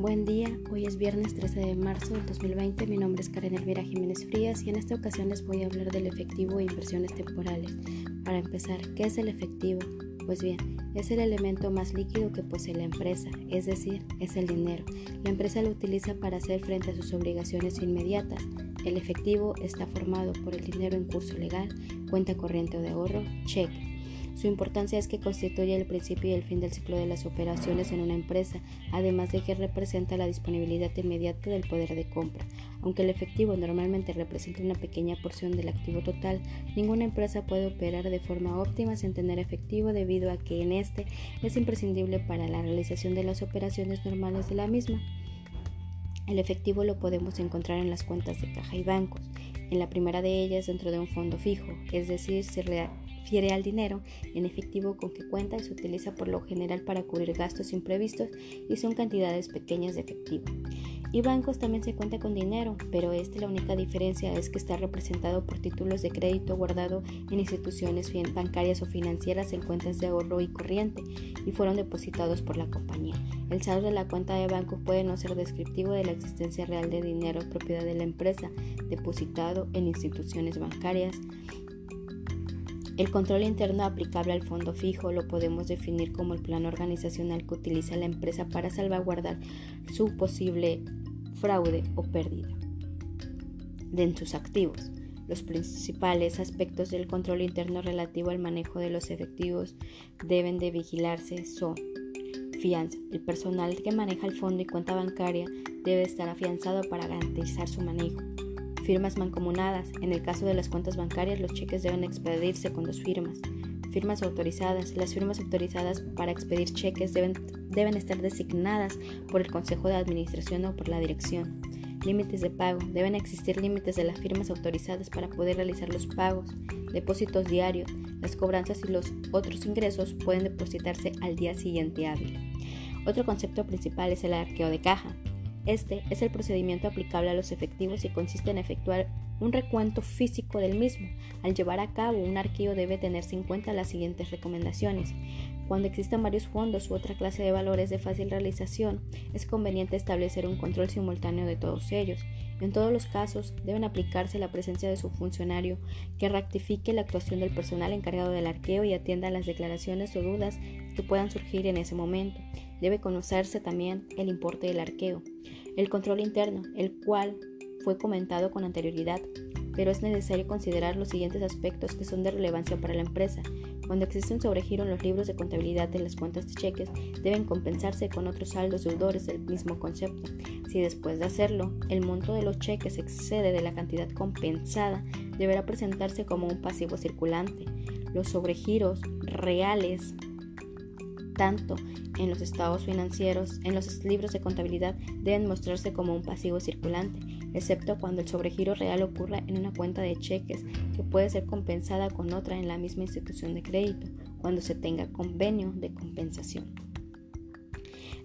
Buen día, hoy es viernes 13 de marzo del 2020, mi nombre es Karen Elvira Jiménez Frías y en esta ocasión les voy a hablar del efectivo e inversiones temporales. Para empezar, ¿qué es el efectivo? Pues bien, es el elemento más líquido que posee la empresa, es decir, es el dinero. La empresa lo utiliza para hacer frente a sus obligaciones inmediatas. El efectivo está formado por el dinero en curso legal, cuenta corriente o de ahorro, cheque su importancia es que constituye el principio y el fin del ciclo de las operaciones en una empresa, además de que representa la disponibilidad inmediata del poder de compra. Aunque el efectivo normalmente representa una pequeña porción del activo total, ninguna empresa puede operar de forma óptima sin tener efectivo debido a que en este es imprescindible para la realización de las operaciones normales de la misma. El efectivo lo podemos encontrar en las cuentas de caja y bancos. En la primera de ellas dentro de un fondo fijo, es decir, se, refiere al dinero en efectivo con que cuenta y se utiliza por lo general para cubrir gastos imprevistos y son cantidades pequeñas de efectivo. Y bancos también se cuenta con dinero, pero este la única diferencia es que está representado por títulos de crédito guardado en instituciones bancarias o financieras en cuentas de ahorro y corriente y fueron depositados por la compañía. El saldo de la cuenta de banco puede no ser descriptivo de la existencia real de dinero propiedad de la empresa depositado en instituciones bancarias el control interno aplicable al fondo fijo lo podemos definir como el plan organizacional que utiliza la empresa para salvaguardar su posible fraude o pérdida de sus activos. Los principales aspectos del control interno relativo al manejo de los efectivos deben de vigilarse son fianza. El personal que maneja el fondo y cuenta bancaria debe estar afianzado para garantizar su manejo. Firmas mancomunadas. En el caso de las cuentas bancarias, los cheques deben expedirse con dos firmas. Firmas autorizadas. Las firmas autorizadas para expedir cheques deben, deben estar designadas por el Consejo de Administración o por la dirección. Límites de pago. Deben existir límites de las firmas autorizadas para poder realizar los pagos. Depósitos diarios. Las cobranzas y los otros ingresos pueden depositarse al día siguiente hábil. Otro concepto principal es el arqueo de caja. Este es el procedimiento aplicable a los efectivos y consiste en efectuar un recuento físico del mismo. Al llevar a cabo un arqueo debe tenerse en cuenta las siguientes recomendaciones. Cuando existan varios fondos u otra clase de valores de fácil realización, es conveniente establecer un control simultáneo de todos ellos. En todos los casos, deben aplicarse la presencia de su funcionario que rectifique la actuación del personal encargado del arqueo y atienda las declaraciones o dudas que puedan surgir en ese momento. Debe conocerse también el importe del arqueo. El control interno, el cual fue comentado con anterioridad, pero es necesario considerar los siguientes aspectos que son de relevancia para la empresa. Cuando existe un sobregiro en los libros de contabilidad de las cuentas de cheques, deben compensarse con otros saldos deudores del mismo concepto. Si después de hacerlo, el monto de los cheques excede de la cantidad compensada, deberá presentarse como un pasivo circulante. Los sobregiros reales tanto en los estados financieros, en los libros de contabilidad, deben mostrarse como un pasivo circulante, excepto cuando el sobregiro real ocurra en una cuenta de cheques que puede ser compensada con otra en la misma institución de crédito, cuando se tenga convenio de compensación.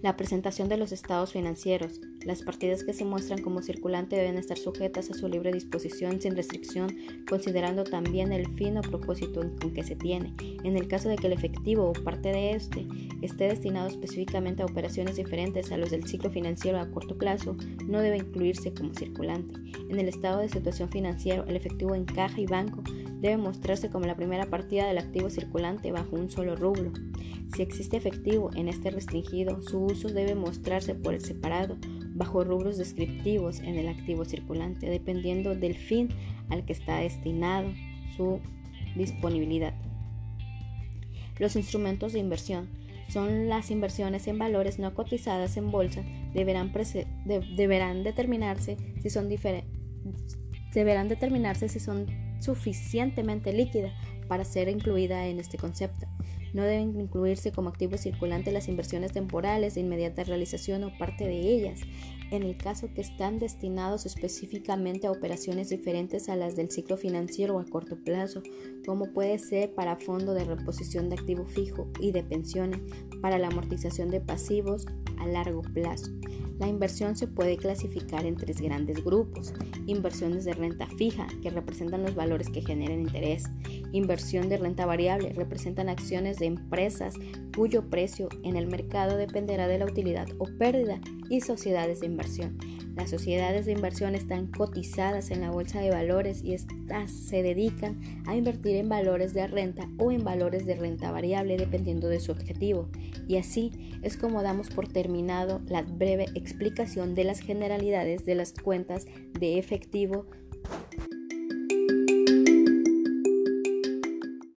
La presentación de los estados financieros. Las partidas que se muestran como circulante deben estar sujetas a su libre disposición sin restricción, considerando también el fin o propósito con que se tiene. En el caso de que el efectivo o parte de este esté destinado específicamente a operaciones diferentes a los del ciclo financiero a corto plazo, no debe incluirse como circulante. En el estado de situación financiero, el efectivo en caja y banco debe mostrarse como la primera partida del activo circulante bajo un solo rublo. Si existe efectivo en este restringido, su uso debe mostrarse por el separado, bajo rubros descriptivos en el activo circulante, dependiendo del fin al que está destinado su disponibilidad. Los instrumentos de inversión son las inversiones en valores no cotizadas en bolsa, deberán, deberán determinarse si son deberán determinarse si son suficientemente líquida para ser incluida en este concepto. No deben incluirse como activo circulante las inversiones temporales de inmediata realización o parte de ellas, en el caso que están destinados específicamente a operaciones diferentes a las del ciclo financiero a corto plazo, como puede ser para fondo de reposición de activo fijo y de pensiones, para la amortización de pasivos a largo plazo. La inversión se puede clasificar en tres grandes grupos. Inversiones de renta fija, que representan los valores que generan interés. Inversión de renta variable, representan acciones de empresas cuyo precio en el mercado dependerá de la utilidad o pérdida, y sociedades de inversión. Las sociedades de inversión están cotizadas en la bolsa de valores y estas se dedican a invertir en valores de renta o en valores de renta variable dependiendo de su objetivo. Y así es como damos por terminado la breve explicación de las generalidades de las cuentas de efectivo